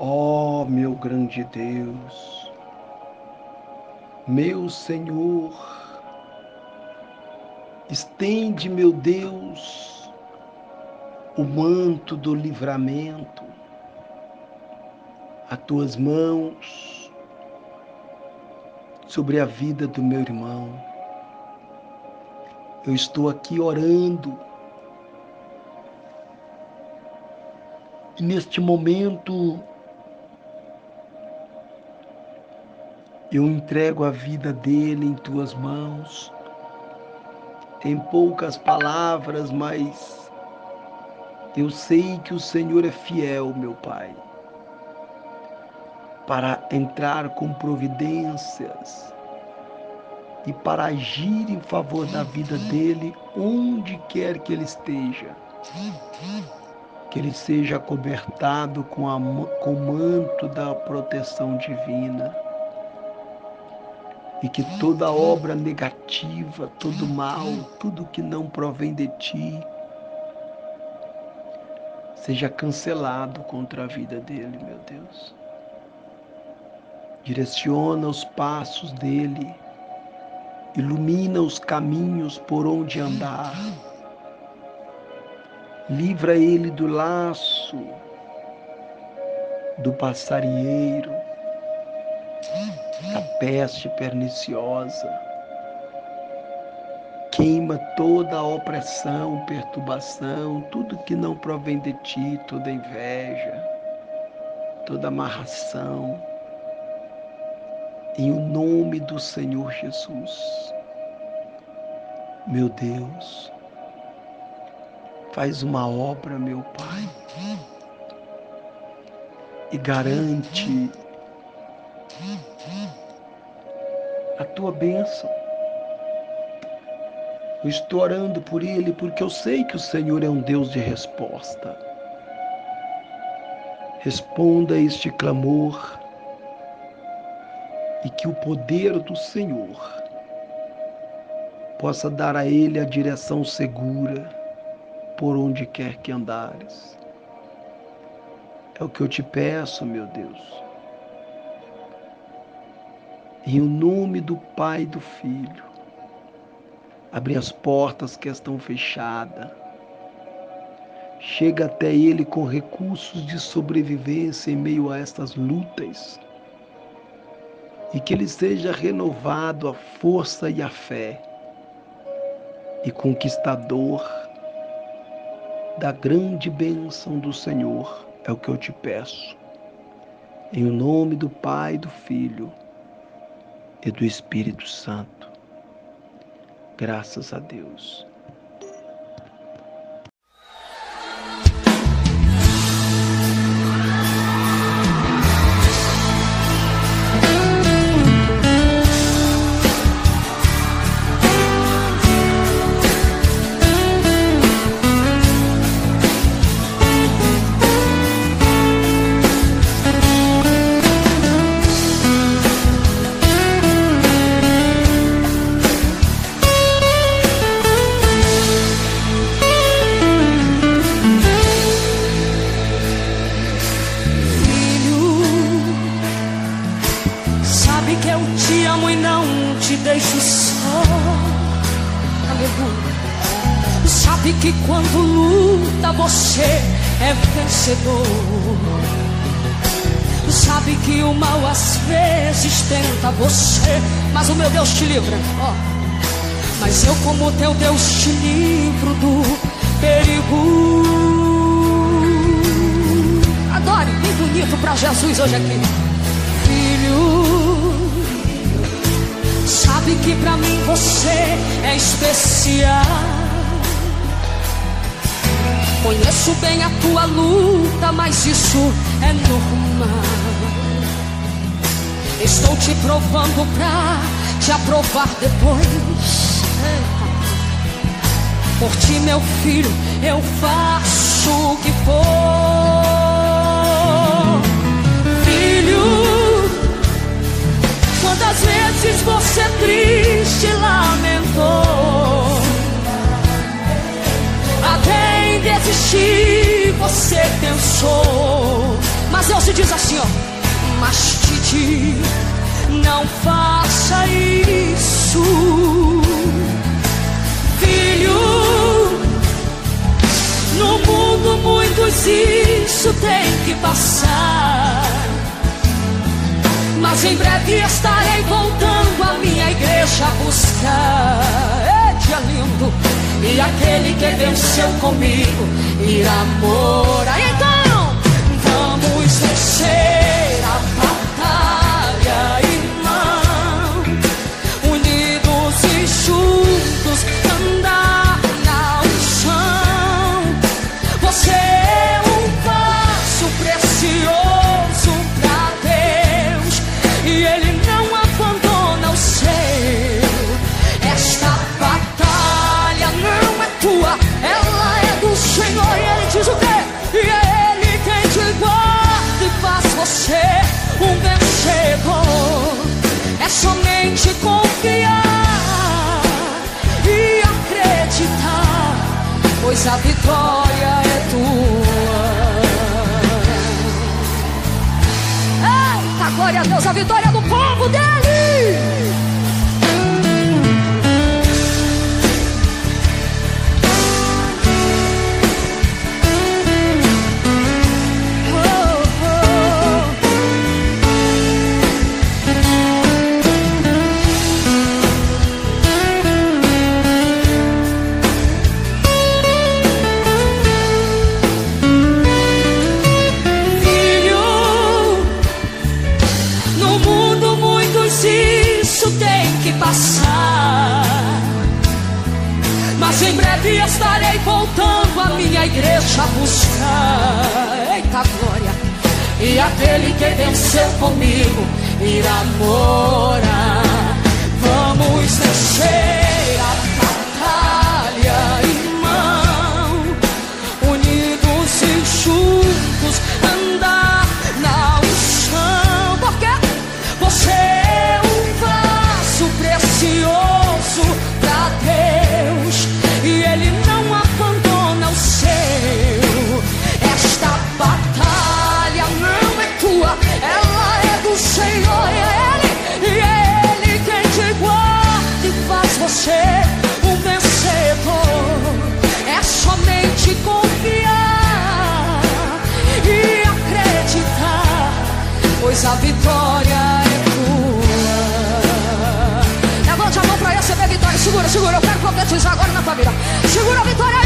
Ó oh, meu grande Deus, meu Senhor, estende, meu Deus, o manto do livramento, a tuas mãos sobre a vida do meu irmão. Eu estou aqui orando. E neste momento Eu entrego a vida dele em tuas mãos. Tem poucas palavras, mas eu sei que o Senhor é fiel, meu Pai, para entrar com providências e para agir em favor da vida dele onde quer que ele esteja. Que ele seja cobertado com, a, com o manto da proteção divina e que toda obra negativa, todo mal, tudo que não provém de ti, seja cancelado contra a vida dele, meu Deus. Direciona os passos dele, ilumina os caminhos por onde andar, livra ele do laço do passarinheiro, a peste perniciosa. Queima toda a opressão, perturbação, tudo que não provém de ti, toda inveja, toda amarração. Em o nome do Senhor Jesus. Meu Deus, faz uma obra, meu Pai, e garante a tua bênção. Eu estou orando por ele porque eu sei que o Senhor é um Deus de resposta. Responda a este clamor e que o poder do Senhor possa dar a ele a direção segura por onde quer que andares. É o que eu te peço, meu Deus em o nome do Pai e do Filho, abre as portas que estão fechadas. Chega até Ele com recursos de sobrevivência em meio a estas lutas. E que Ele seja renovado a força e a fé. E conquistador da grande bênção do Senhor, é o que eu te peço. Em o nome do Pai e do Filho e do Espírito Santo. Graças a Deus. Deixo só. Aleluia. Sabe que quando luta você é vencedor. Sabe que o mal às vezes tenta você, mas o meu Deus te livra. Ó. Mas eu, como teu Deus, te livro do perigo. Adore, bem bonito para Jesus hoje aqui. Filho sabe que pra mim você é especial. Conheço bem a tua luta, mas isso é normal. Estou te provando pra te aprovar depois. Por ti, meu filho, eu faço o que for. Mas eu se diz assim, ó. Mas Titi, não faça isso, filho. No mundo muitos isso tem que passar. Mas em breve estarei voltando à minha igreja a buscar. É dia lindo. E aquele que venceu comigo irá morar. Vamos vencer a a vitória é tua. Eita, glória a Deus, a vitória do povo dele. Breve estarei voltando à minha igreja a buscar. Eita glória! E aquele que venceu comigo irá morar. Vamos vencer quero profetizar agora na família. Segura a vitória